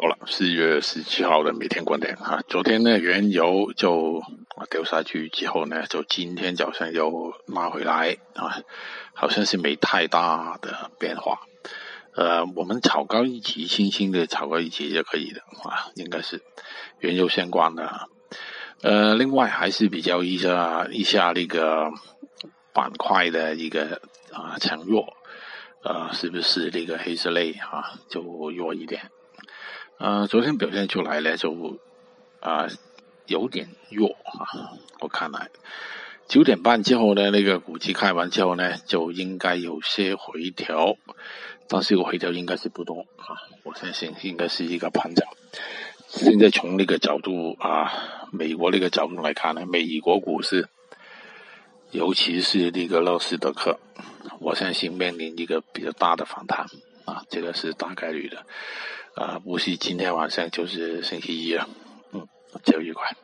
好了，四月十七号的每天观点啊，昨天呢原油就掉下去之后呢，就今天早上又拉回来啊，好像是没太大的变化。呃，我们炒高一级，轻轻的炒高一级就可以了啊，应该是原油相关的。呃，另外还是比较一下一下那个板块的一个啊强弱，呃，是不是那个黑色类啊就弱一点？呃，昨天表现出来呢，就啊有点弱啊。我看来九点半之后呢，那个股期开完之后呢，就应该有些回调，但是我回调应该是不多啊。我相信应该是一个盘整。现在从那个角度啊，美国那个角度来看呢，美国股市，尤其是那个乐视德克，我相信面临一个比较大的反弹啊，这个是大概率的。啊，不是今天晚上就是星期一了，嗯，就愉快。